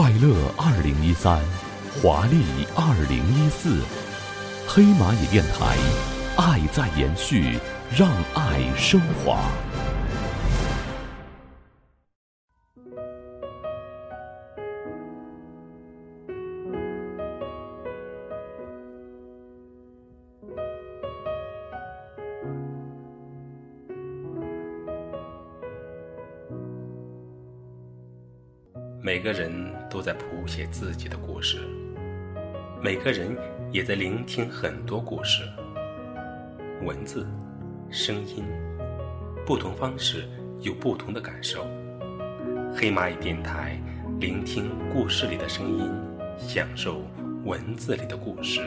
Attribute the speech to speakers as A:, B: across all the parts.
A: 快乐二零一三，华丽二零一四，黑蚂蚁电台，爱在延续，让爱升华。
B: 每个人都在谱写自己的故事，每个人也在聆听很多故事。文字、声音，不同方式有不同的感受。黑蚂蚁电台，聆听故事里的声音，享受文字里的故事。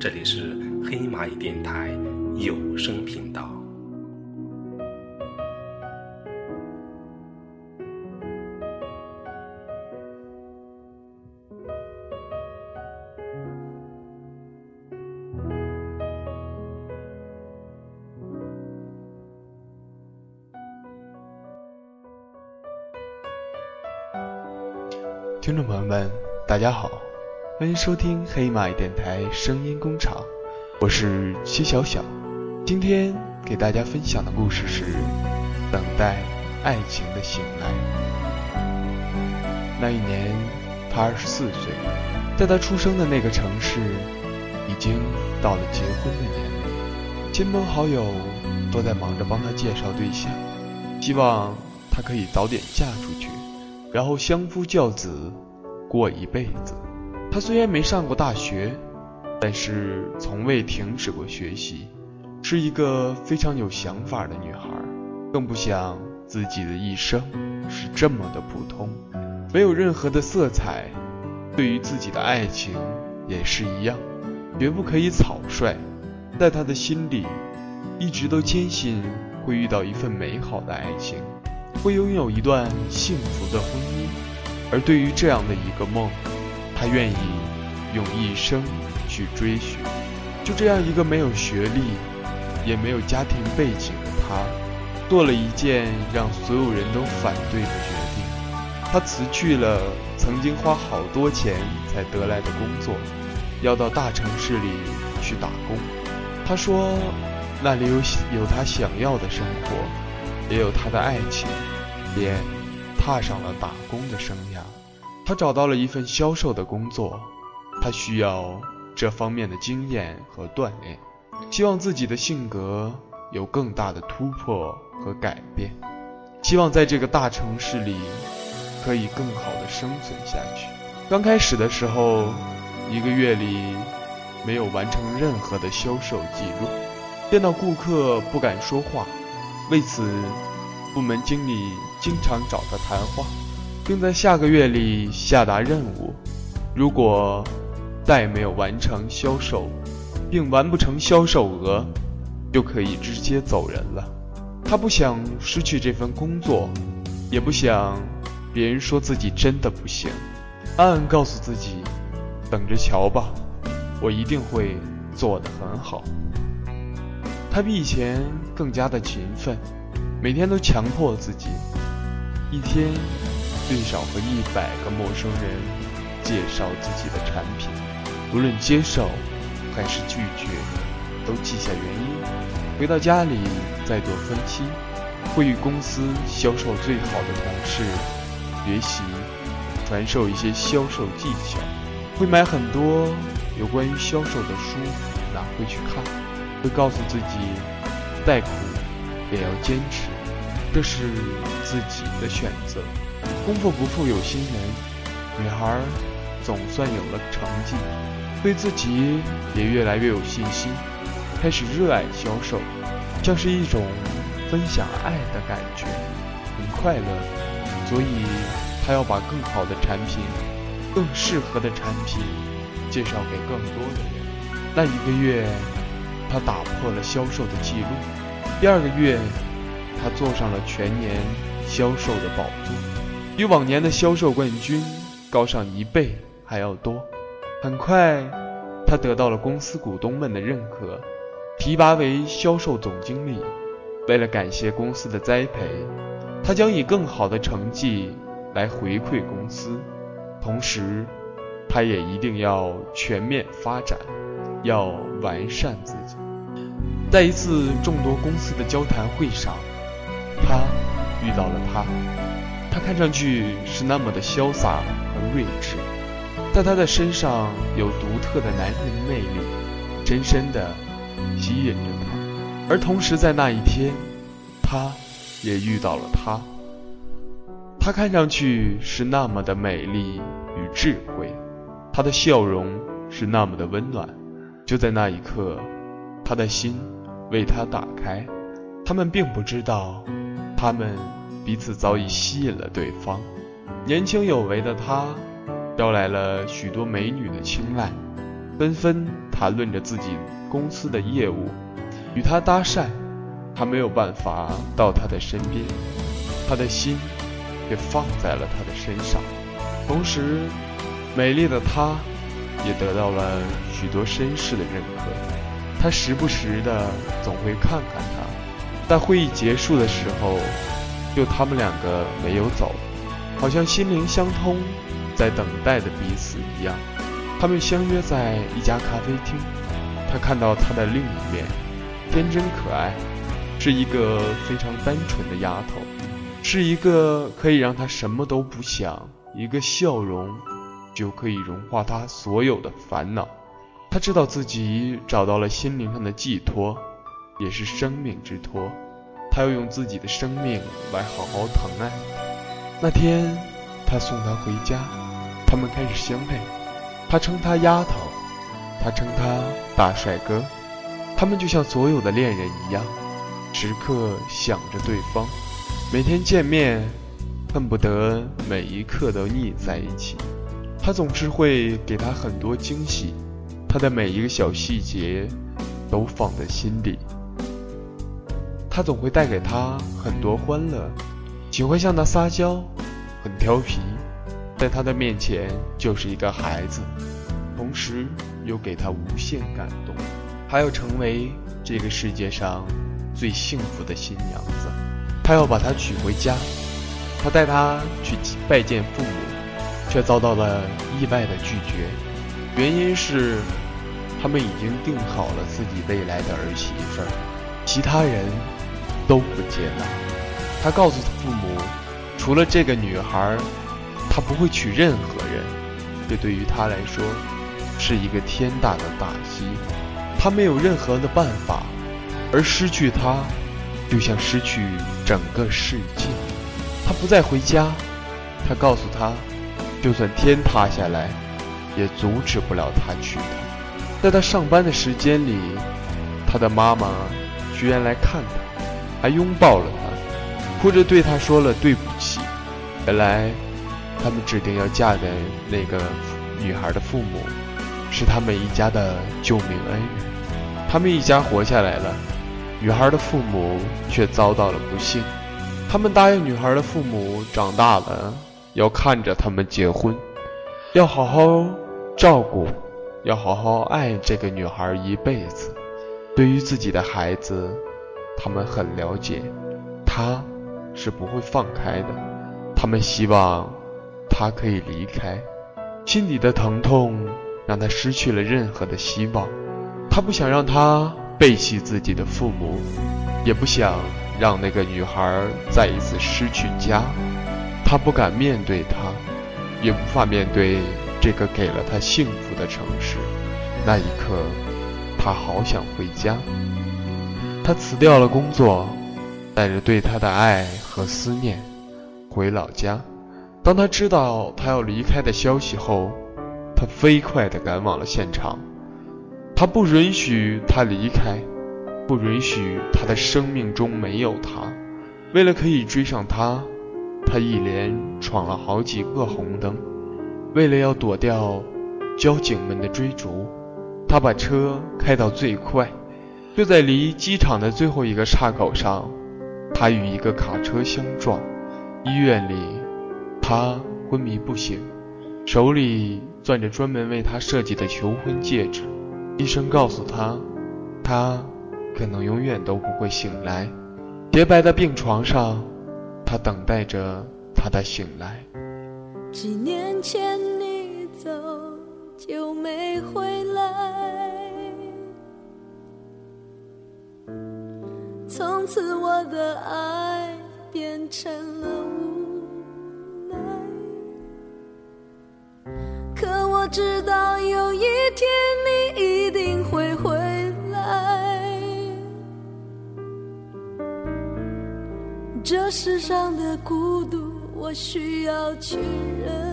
B: 这里是黑蚂蚁电台有声频道。
C: 听众朋友们，大家好，欢迎收听黑马电台声音工厂，我是七小小。今天给大家分享的故事是《等待爱情的醒来》。那一年，他二十四岁，在他出生的那个城市，已经到了结婚的年龄。亲朋好友都在忙着帮他介绍对象，希望他可以早点嫁出去。然后相夫教子，过一辈子。她虽然没上过大学，但是从未停止过学习，是一个非常有想法的女孩。更不想自己的一生是这么的普通，没有任何的色彩。对于自己的爱情也是一样，绝不可以草率。在她的心里，一直都坚信会遇到一份美好的爱情。会拥有一段幸福的婚姻，而对于这样的一个梦，他愿意用一生去追寻。就这样一个没有学历，也没有家庭背景的他，做了一件让所有人都反对的决定。他辞去了曾经花好多钱才得来的工作，要到大城市里去打工。他说，那里有有他想要的生活。也有他的爱情，便踏上了打工的生涯。他找到了一份销售的工作，他需要这方面的经验和锻炼，希望自己的性格有更大的突破和改变，希望在这个大城市里可以更好的生存下去。刚开始的时候，一个月里没有完成任何的销售记录，见到顾客不敢说话。为此，部门经理经常找他谈话，并在下个月里下达任务：如果再没有完成销售，并完不成销售额，就可以直接走人了。他不想失去这份工作，也不想别人说自己真的不行，暗暗告诉自己：等着瞧吧，我一定会做得很好。他比以前更加的勤奋，每天都强迫自己，一天最少和一百个陌生人介绍自己的产品，无论接受还是拒绝，都记下原因。回到家里再做分析，会与公司销售最好的同事学习，传授一些销售技巧，会买很多有关于销售的书拿回去看。会告诉自己，再苦也要坚持，这是自己的选择。功夫不负有心人，女孩总算有了成绩，对自己也越来越有信心，开始热爱销售，像是一种分享爱的感觉，很快乐。所以，她要把更好的产品、更适合的产品介绍给更多的人。那一个月。他打破了销售的记录。第二个月，他坐上了全年销售的宝座，比往年的销售冠军高上一倍还要多。很快，他得到了公司股东们的认可，提拔为销售总经理。为了感谢公司的栽培，他将以更好的成绩来回馈公司。同时，他也一定要全面发展，要完善自己。在一次众多公司的交谈会上，他遇到了他。他看上去是那么的潇洒和睿智，但他的身上有独特的男人魅力，深深的吸引着他。而同时在那一天，他也遇到了他。她看上去是那么的美丽与智慧，她的笑容是那么的温暖。就在那一刻，他的心为他打开。他们并不知道，他们彼此早已吸引了对方。年轻有为的他，招来了许多美女的青睐，纷纷谈论着自己公司的业务，与他搭讪。他没有办法到他的身边，他的心。也放在了他的身上，同时，美丽的她也得到了许多绅士的认可。他时不时的总会看看她，在会议结束的时候，就他们两个没有走，好像心灵相通，在等待着彼此一样。他们相约在一家咖啡厅，他看到她的另一面，天真可爱，是一个非常单纯的丫头。是一个可以让他什么都不想，一个笑容就可以融化他所有的烦恼。他知道自己找到了心灵上的寄托，也是生命之托。他要用自己的生命来好好疼爱。那天，他送她回家，他们开始相配。他称她丫头，他称他大帅哥。他们就像所有的恋人一样，时刻想着对方。每天见面，恨不得每一刻都腻在一起。他总是会给她很多惊喜，他的每一个小细节都放在心里。他总会带给她很多欢乐，只会向她撒娇，很调皮，在他的面前就是一个孩子，同时又给他无限感动。他要成为这个世界上最幸福的新娘子。他要把她娶回家，他带她去拜见父母，却遭到了意外的拒绝。原因是，他们已经定好了自己未来的儿媳妇儿，其他人都不接纳。他告诉父母，除了这个女孩，他不会娶任何人。这对于他来说，是一个天大的打击。他没有任何的办法，而失去她。就像失去整个世界，他不再回家。他告诉他，就算天塌下来，也阻止不了他娶她。在他上班的时间里，他的妈妈居然来看他，还拥抱了他，哭着对他说了对不起。原来，他们指定要嫁给那个女孩的父母，是他们一家的救命恩人。他们一家活下来了。女孩的父母却遭到了不幸，他们答应女孩的父母长大了要看着他们结婚，要好好照顾，要好好爱这个女孩一辈子。对于自己的孩子，他们很了解，他是不会放开的。他们希望他可以离开，心底的疼痛让他失去了任何的希望，他不想让他。背弃自己的父母，也不想让那个女孩再一次失去家。他不敢面对她，也无法面对这个给了他幸福的城市。那一刻，他好想回家。他辞掉了工作，带着对她的爱和思念回老家。当他知道他要离开的消息后，他飞快地赶往了现场。他不允许他离开，不允许他的生命中没有他。为了可以追上他，他一连闯了好几个红灯。为了要躲掉交警们的追逐，他把车开到最快。就在离机场的最后一个岔口上，他与一个卡车相撞。医院里，他昏迷不醒，手里攥着专门为他设计的求婚戒指。医生告诉他，他可能永远都不会醒来。洁白的病床上，他等待着他的醒来。
D: 几年前你走就没回来，从此我的爱变成了无奈。可我知道有一天你这世上的孤独。我需要去忍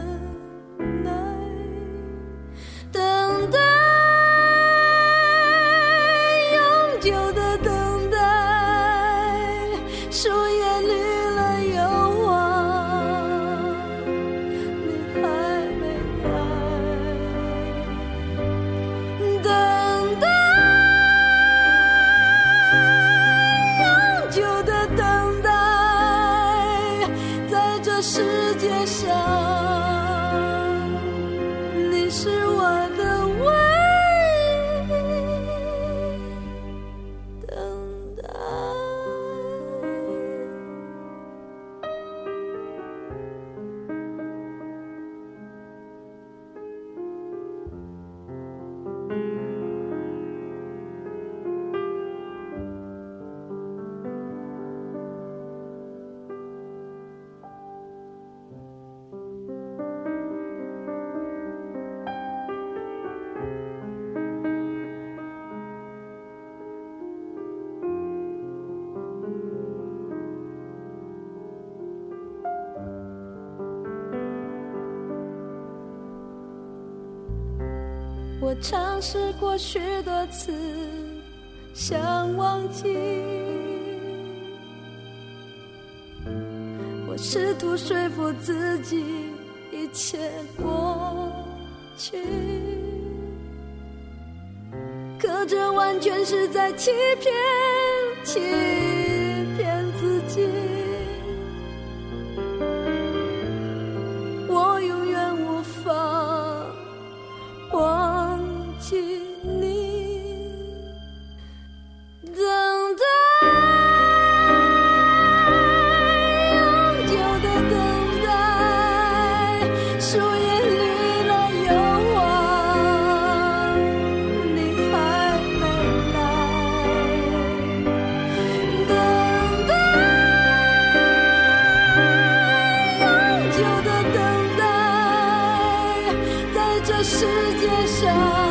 D: 界我尝试过许多次，想忘记。我试图说服自己，一切过去。可这完全是在欺骗。欺有的等待在这世界上。